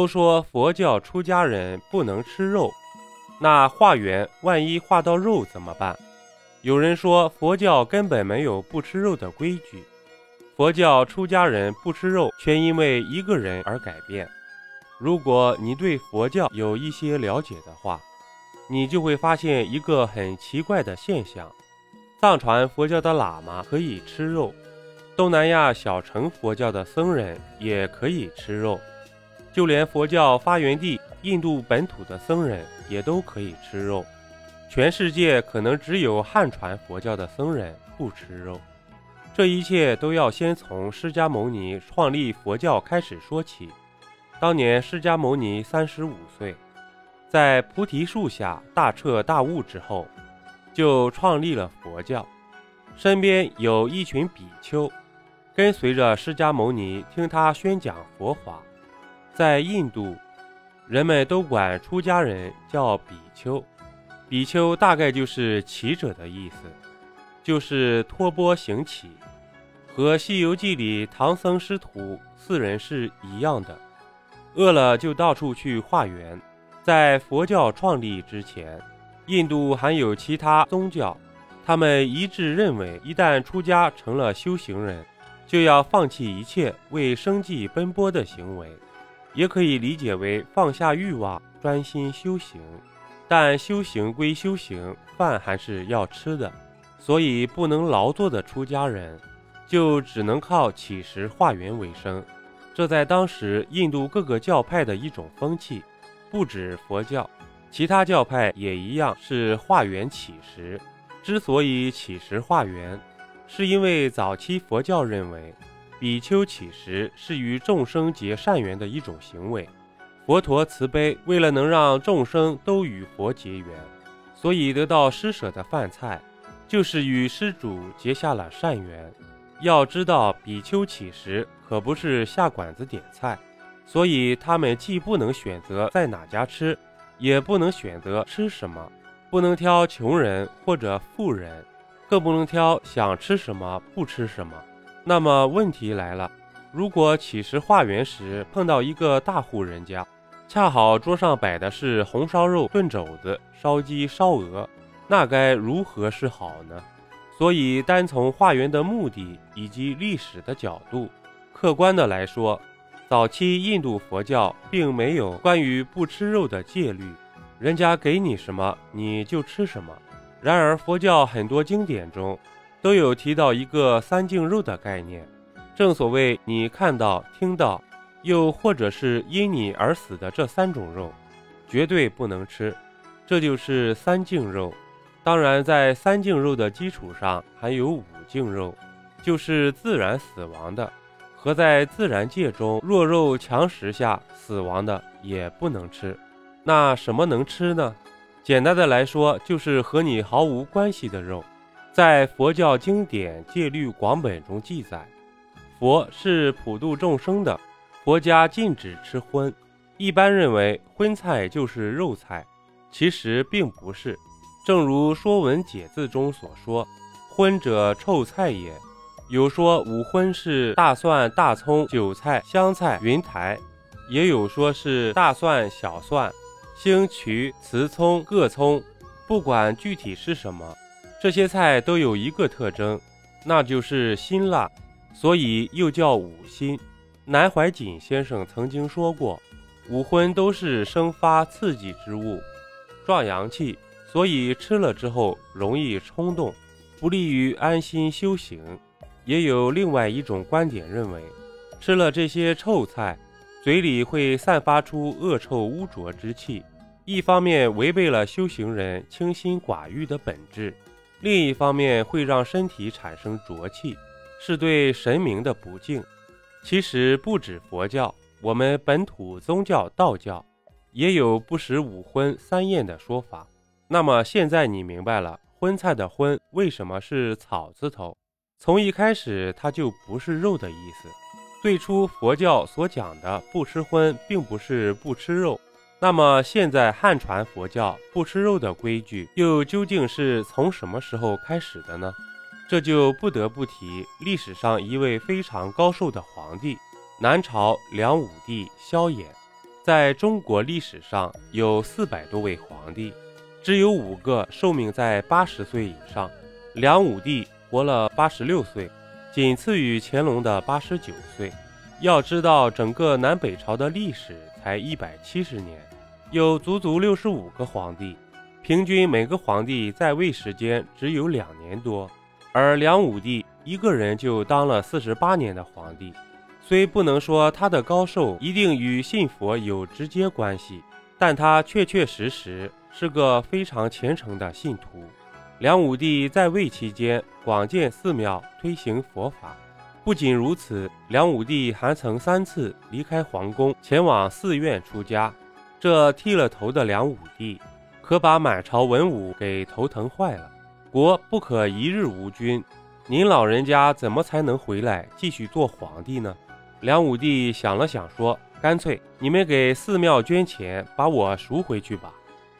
都说佛教出家人不能吃肉，那化缘万一化到肉怎么办？有人说佛教根本没有不吃肉的规矩，佛教出家人不吃肉，却因为一个人而改变。如果你对佛教有一些了解的话，你就会发现一个很奇怪的现象：藏传佛教的喇嘛可以吃肉，东南亚小乘佛教的僧人也可以吃肉，就连佛教发源地印度本土的僧人也都可以吃肉。全世界可能只有汉传佛教的僧人不吃肉，这一切都要先从释迦牟尼创立佛教开始说起。当年释迦牟尼三十五岁，在菩提树下大彻大悟之后，就创立了佛教，身边有一群比丘，跟随着释迦牟尼听他宣讲佛法。在印度，人们都管出家人叫比丘。比丘大概就是骑者的意思，就是托钵行乞，和《西游记》里唐僧师徒四人是一样的，饿了就到处去化缘。在佛教创立之前，印度还有其他宗教，他们一致认为，一旦出家成了修行人，就要放弃一切为生计奔波的行为，也可以理解为放下欲望，专心修行。但修行归修行，饭还是要吃的，所以不能劳作的出家人，就只能靠乞食化缘为生。这在当时印度各个教派的一种风气，不止佛教，其他教派也一样是化缘乞食。之所以乞食化缘，是因为早期佛教认为，比丘乞食是与众生结善缘的一种行为。佛陀慈悲，为了能让众生都与佛结缘，所以得到施舍的饭菜，就是与施主结下了善缘。要知道，比丘乞食可不是下馆子点菜，所以他们既不能选择在哪家吃，也不能选择吃什么，不能挑穷人或者富人，更不能挑想吃什么不吃什么。那么问题来了，如果乞食化缘时碰到一个大户人家，恰好桌上摆的是红烧肉、炖肘子、烧鸡、烧鹅，那该如何是好呢？所以，单从化缘的目的以及历史的角度，客观的来说，早期印度佛教并没有关于不吃肉的戒律，人家给你什么你就吃什么。然而，佛教很多经典中都有提到一个三净肉的概念，正所谓你看到、听到。又或者是因你而死的这三种肉，绝对不能吃，这就是三净肉。当然，在三净肉的基础上，还有五净肉，就是自然死亡的，和在自然界中弱肉强食下死亡的也不能吃。那什么能吃呢？简单的来说，就是和你毫无关系的肉。在佛教经典戒律广本中记载，佛是普度众生的。佛家禁止吃荤，一般认为荤菜就是肉菜，其实并不是。正如《说文解字》中所说：“荤者臭菜也。”有说五荤是大蒜、大葱、韭菜、香菜、云台，也有说是大蒜、小蒜、星渠、雌葱、各葱。不管具体是什么，这些菜都有一个特征，那就是辛辣，所以又叫五辛。南怀瑾先生曾经说过，五荤都是生发刺激之物，壮阳气，所以吃了之后容易冲动，不利于安心修行。也有另外一种观点认为，吃了这些臭菜，嘴里会散发出恶臭污浊之气，一方面违背了修行人清心寡欲的本质，另一方面会让身体产生浊气，是对神明的不敬。其实不止佛教，我们本土宗教道教也有不食五荤三宴的说法。那么现在你明白了荤菜的荤为什么是草字头？从一开始它就不是肉的意思。最初佛教所讲的不吃荤，并不是不吃肉。那么现在汉传佛教不吃肉的规矩又究竟是从什么时候开始的呢？这就不得不提历史上一位非常高寿的皇帝，南朝梁武帝萧衍。在中国历史上有四百多位皇帝，只有五个寿命在八十岁以上。梁武帝活了八十六岁，仅次于乾隆的八十九岁。要知道，整个南北朝的历史才一百七十年，有足足六十五个皇帝，平均每个皇帝在位时间只有两年多。而梁武帝一个人就当了四十八年的皇帝。虽不能说他的高寿一定与信佛有直接关系，但他确确实实是个非常虔诚的信徒。梁武帝在位期间，广建寺庙，推行佛法。不仅如此，梁武帝还曾三次离开皇宫，前往寺院出家。这剃了头的梁武帝，可把满朝文武给头疼坏了。国不可一日无君，您老人家怎么才能回来继续做皇帝呢？梁武帝想了想，说：“干脆你们给寺庙捐钱，把我赎回去吧。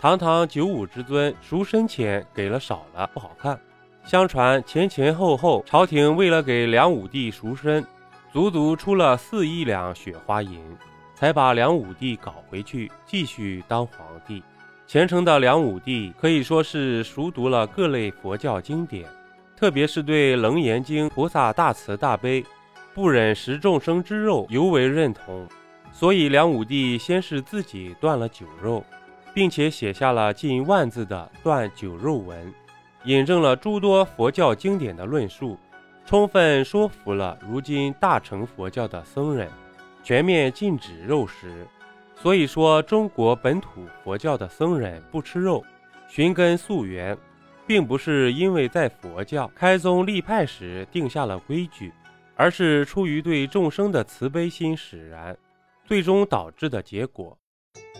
堂堂九五之尊，赎身钱给了少了，不好看。相传前前后后，朝廷为了给梁武帝赎身，足足出了四亿两雪花银，才把梁武帝搞回去，继续当皇帝。虔诚的梁武帝可以说是熟读了各类佛教经典，特别是对《楞严经》菩萨大慈大悲。”不忍食众生之肉，尤为认同，所以梁武帝先是自己断了酒肉，并且写下了近万字的断酒肉文，引证了诸多佛教经典的论述，充分说服了如今大乘佛教的僧人，全面禁止肉食。所以说，中国本土佛教的僧人不吃肉，寻根溯源，并不是因为在佛教开宗立派时定下了规矩。而是出于对众生的慈悲心使然，最终导致的结果。